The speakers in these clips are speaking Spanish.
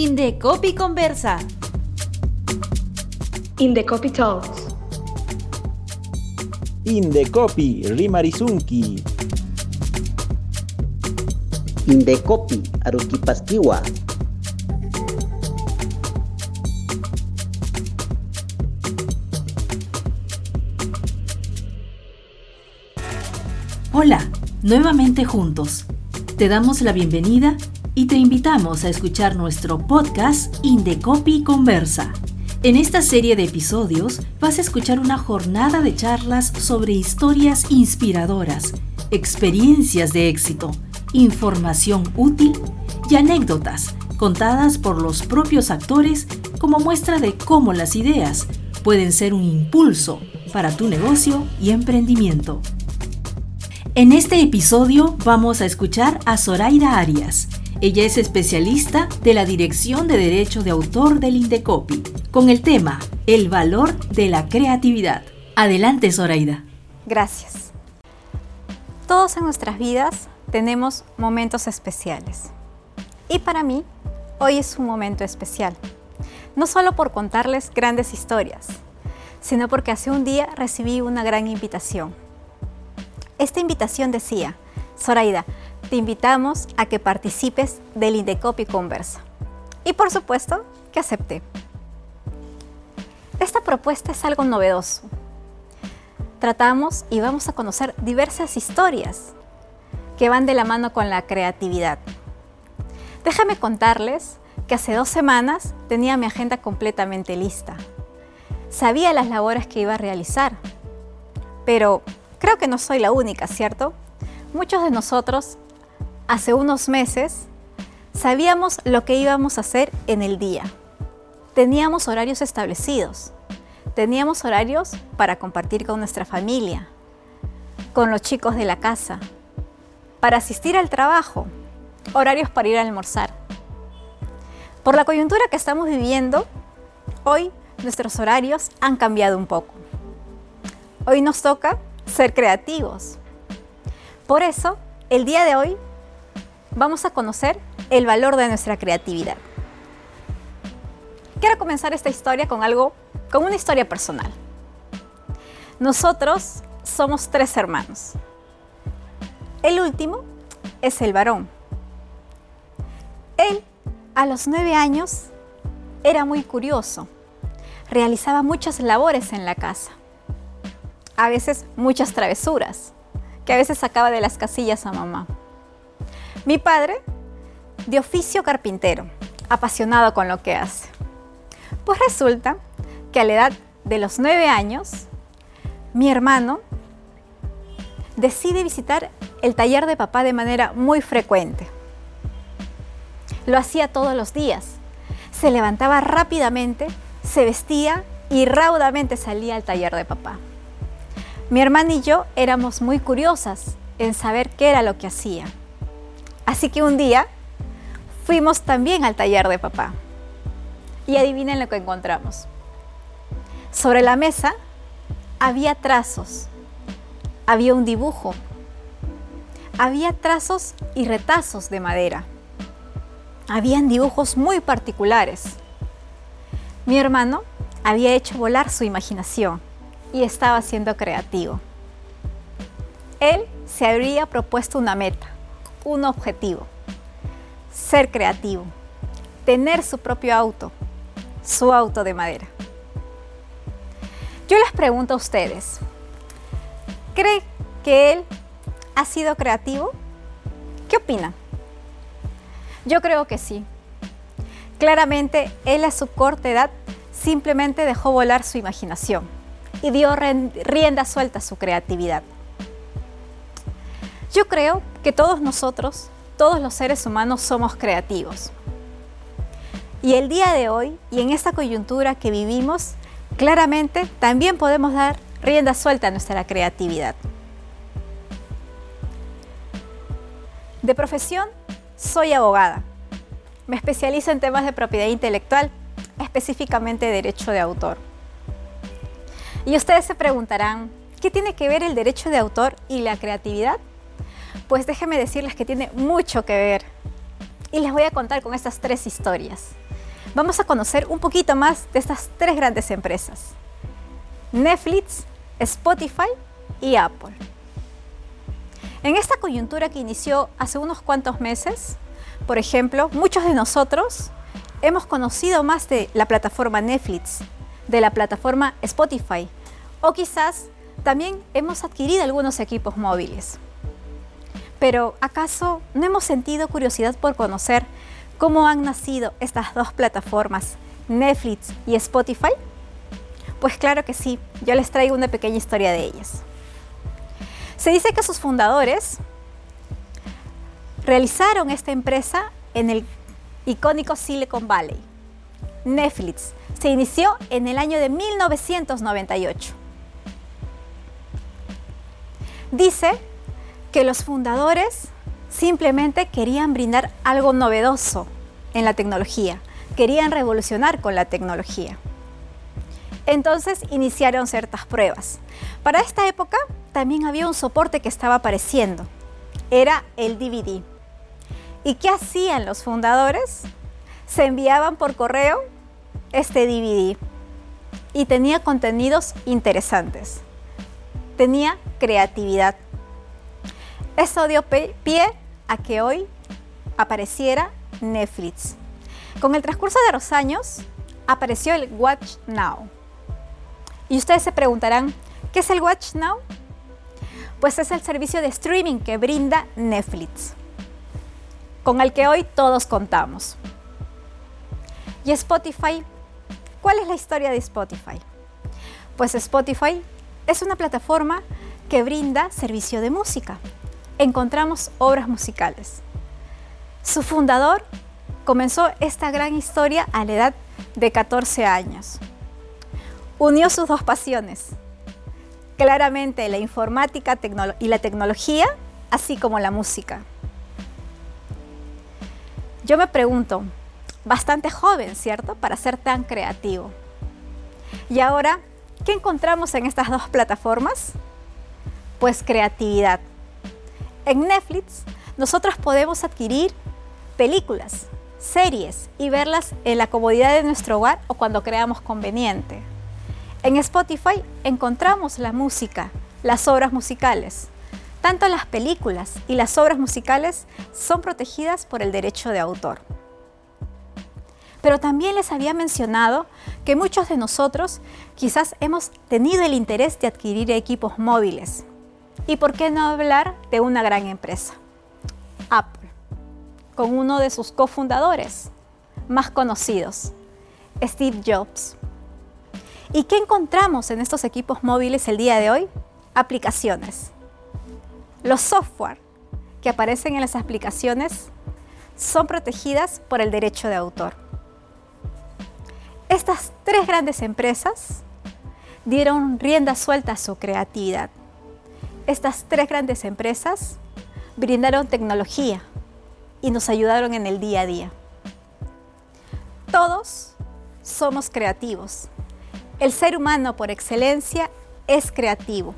Indecopi Conversa. Indecopi Talks. Indecopi Rimarizunki. Indecopi Aruquipastiwa. Hola, nuevamente juntos. Te damos la bienvenida y te invitamos a escuchar nuestro podcast Indecopi Conversa. En esta serie de episodios vas a escuchar una jornada de charlas sobre historias inspiradoras, experiencias de éxito, información útil y anécdotas contadas por los propios actores como muestra de cómo las ideas pueden ser un impulso para tu negocio y emprendimiento. En este episodio vamos a escuchar a Zoraida Arias. Ella es especialista de la Dirección de Derecho de Autor del Indecopi, con el tema El valor de la creatividad. Adelante, Zoraida. Gracias. Todos en nuestras vidas tenemos momentos especiales. Y para mí, hoy es un momento especial. No solo por contarles grandes historias, sino porque hace un día recibí una gran invitación esta invitación decía, Zoraida, te invitamos a que participes del Indecopi Conversa. Y por supuesto que acepté. Esta propuesta es algo novedoso. Tratamos y vamos a conocer diversas historias que van de la mano con la creatividad. Déjame contarles que hace dos semanas tenía mi agenda completamente lista. Sabía las labores que iba a realizar, pero Creo que no soy la única, ¿cierto? Muchos de nosotros, hace unos meses, sabíamos lo que íbamos a hacer en el día. Teníamos horarios establecidos. Teníamos horarios para compartir con nuestra familia, con los chicos de la casa, para asistir al trabajo, horarios para ir a almorzar. Por la coyuntura que estamos viviendo, hoy nuestros horarios han cambiado un poco. Hoy nos toca ser creativos. Por eso, el día de hoy vamos a conocer el valor de nuestra creatividad. Quiero comenzar esta historia con algo, con una historia personal. Nosotros somos tres hermanos. El último es el varón. Él, a los nueve años, era muy curioso. Realizaba muchas labores en la casa a veces muchas travesuras, que a veces sacaba de las casillas a mamá. Mi padre, de oficio carpintero, apasionado con lo que hace. Pues resulta que a la edad de los nueve años, mi hermano decide visitar el taller de papá de manera muy frecuente. Lo hacía todos los días. Se levantaba rápidamente, se vestía y raudamente salía al taller de papá. Mi hermana y yo éramos muy curiosas en saber qué era lo que hacía. Así que un día fuimos también al taller de papá. Y adivinen lo que encontramos. Sobre la mesa había trazos, había un dibujo, había trazos y retazos de madera. Habían dibujos muy particulares. Mi hermano había hecho volar su imaginación y estaba siendo creativo. Él se habría propuesto una meta, un objetivo, ser creativo, tener su propio auto, su auto de madera. Yo les pregunto a ustedes, ¿cree que él ha sido creativo? ¿Qué opinan? Yo creo que sí. Claramente, él a su corta edad simplemente dejó volar su imaginación y dio rienda suelta a su creatividad. Yo creo que todos nosotros, todos los seres humanos somos creativos. Y el día de hoy y en esta coyuntura que vivimos, claramente también podemos dar rienda suelta a nuestra creatividad. De profesión, soy abogada. Me especializo en temas de propiedad intelectual, específicamente derecho de autor. Y ustedes se preguntarán, ¿qué tiene que ver el derecho de autor y la creatividad? Pues déjenme decirles que tiene mucho que ver. Y les voy a contar con estas tres historias. vamos a conocer un poquito más de estas tres grandes empresas. Netflix, Spotify y Apple. En esta coyuntura que inició hace unos cuantos meses, por ejemplo, muchos de nosotros hemos conocido más de la plataforma Netflix, de la plataforma Spotify, o quizás también hemos adquirido algunos equipos móviles. Pero ¿acaso no hemos sentido curiosidad por conocer cómo han nacido estas dos plataformas, Netflix y Spotify? Pues claro que sí, yo les traigo una pequeña historia de ellas. Se dice que sus fundadores realizaron esta empresa en el icónico Silicon Valley. Netflix se inició en el año de 1998. Dice que los fundadores simplemente querían brindar algo novedoso en la tecnología, querían revolucionar con la tecnología. Entonces iniciaron ciertas pruebas. Para esta época también había un soporte que estaba apareciendo. Era el DVD. ¿Y qué hacían los fundadores? Se enviaban por correo este DVD y tenía contenidos interesantes. Tenía creatividad. Eso dio pie a que hoy apareciera Netflix. Con el transcurso de los años apareció el Watch Now y ustedes se preguntarán, ¿qué es el Watch Now? Pues es el servicio de streaming que brinda Netflix, con el que hoy todos contamos. ¿Y Spotify? ¿Cuál es la historia de Spotify? Pues Spotify es una plataforma que brinda servicio de música. Encontramos obras musicales. Su fundador comenzó esta gran historia a la edad de 14 años unió sus dos pasiones, claramente la informática y la tecnología, así como la música. Yo me pregunto, bastante joven, ¿cierto?, para ser tan creativo. Y ahora, ¿qué encontramos en estas dos plataformas? Pues creatividad. En Netflix nosotros podemos adquirir películas, series y verlas en la comodidad de nuestro hogar o cuando creamos conveniente. En Spotify encontramos la música, las obras musicales. Tanto las películas y las obras musicales son protegidas por el derecho de autor. Pero también les había mencionado que muchos de nosotros quizás hemos tenido el interés de adquirir equipos móviles. ¿Y por qué no hablar de una gran empresa? Apple, con uno de sus cofundadores más conocidos, Steve Jobs. ¿Y qué encontramos en estos equipos móviles el día de hoy? Aplicaciones. Los software que aparecen en las aplicaciones son protegidas por el derecho de autor. Estas tres grandes empresas dieron rienda suelta a su creatividad. Estas tres grandes empresas brindaron tecnología y nos ayudaron en el día a día. Todos somos creativos el ser humano por excelencia es creativo.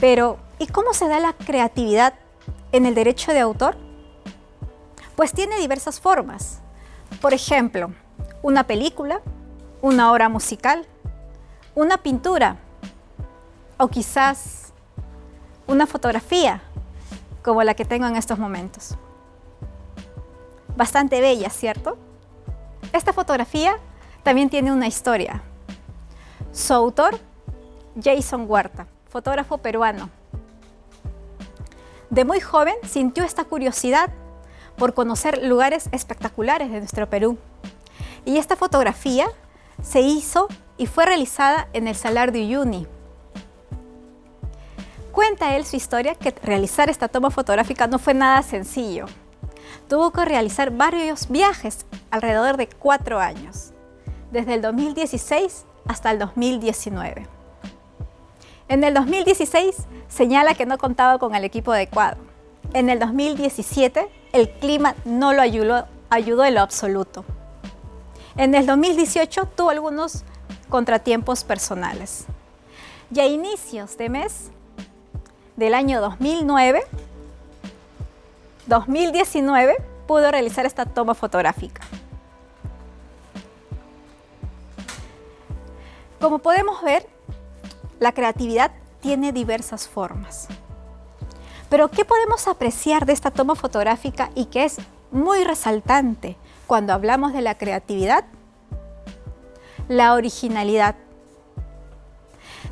Pero, ¿y cómo se da la creatividad en el derecho de autor? Pues tiene diversas formas. Por ejemplo, una película, una obra musical, una pintura o quizás una fotografía como la que tengo en estos momentos. Bastante bella, ¿cierto? Esta fotografía también tiene una historia. Su autor, Jason Huerta, fotógrafo peruano. De muy joven sintió esta curiosidad por conocer lugares espectaculares de nuestro Perú. Y esta fotografía se hizo y fue realizada en el Salar de Uyuni. Cuenta él su historia que realizar esta toma fotográfica no fue nada sencillo. Tuvo que realizar varios viajes, alrededor de cuatro años desde el 2016 hasta el 2019. En el 2016 señala que no contaba con el equipo adecuado. En el 2017 el clima no lo ayudó, en lo absoluto. En el 2018 tuvo algunos contratiempos personales. Y a inicios de mes del año 2009, 2019, pudo realizar esta toma fotográfica. Como podemos ver, la creatividad tiene diversas formas. Pero ¿qué podemos apreciar de esta toma fotográfica y que es muy resaltante cuando hablamos de la creatividad? La originalidad.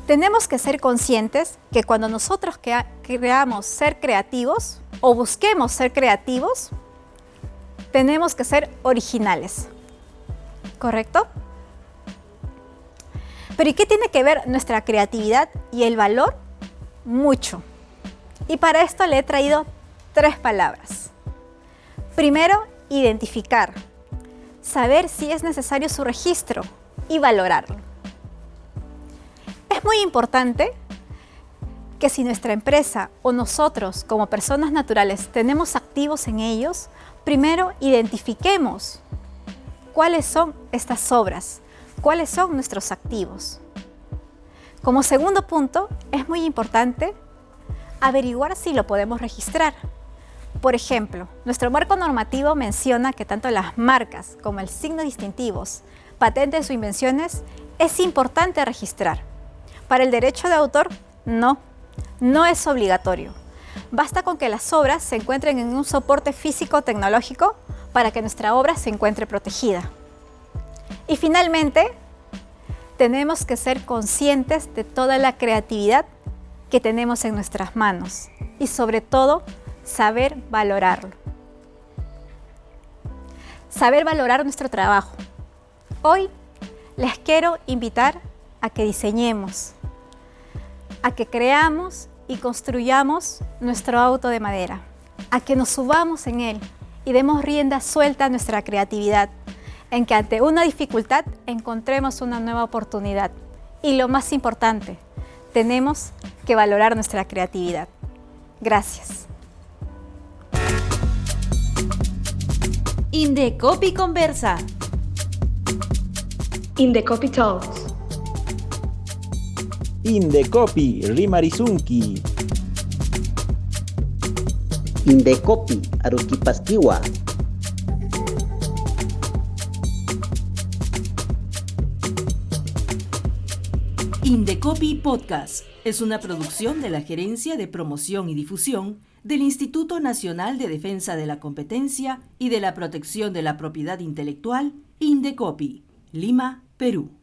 Tenemos que ser conscientes que cuando nosotros creamos ser creativos o busquemos ser creativos, tenemos que ser originales. ¿Correcto? Pero ¿y qué tiene que ver nuestra creatividad y el valor? Mucho. Y para esto le he traído tres palabras. Primero, identificar. Saber si es necesario su registro y valorarlo. Es muy importante que si nuestra empresa o nosotros como personas naturales tenemos activos en ellos, primero identifiquemos cuáles son estas obras, cuáles son nuestros activos. Como segundo punto, es muy importante averiguar si lo podemos registrar. Por ejemplo, nuestro marco normativo menciona que tanto las marcas como el signo distintivos, patentes o invenciones es importante registrar. Para el derecho de autor, no, no es obligatorio. Basta con que las obras se encuentren en un soporte físico tecnológico para que nuestra obra se encuentre protegida. Y finalmente, tenemos que ser conscientes de toda la creatividad que tenemos en nuestras manos y sobre todo saber valorarlo. Saber valorar nuestro trabajo. Hoy les quiero invitar a que diseñemos, a que creamos y construyamos nuestro auto de madera, a que nos subamos en él y demos rienda suelta a nuestra creatividad en que ante una dificultad encontremos una nueva oportunidad. Y lo más importante, tenemos que valorar nuestra creatividad. Gracias. Indecopi Conversa. Indecopi Talks. Indecopi Rimarizunki. Indecopi Aruquipastiwa. Indecopy Podcast es una producción de la Gerencia de Promoción y Difusión del Instituto Nacional de Defensa de la Competencia y de la Protección de la Propiedad Intelectual, Indecopy, Lima, Perú.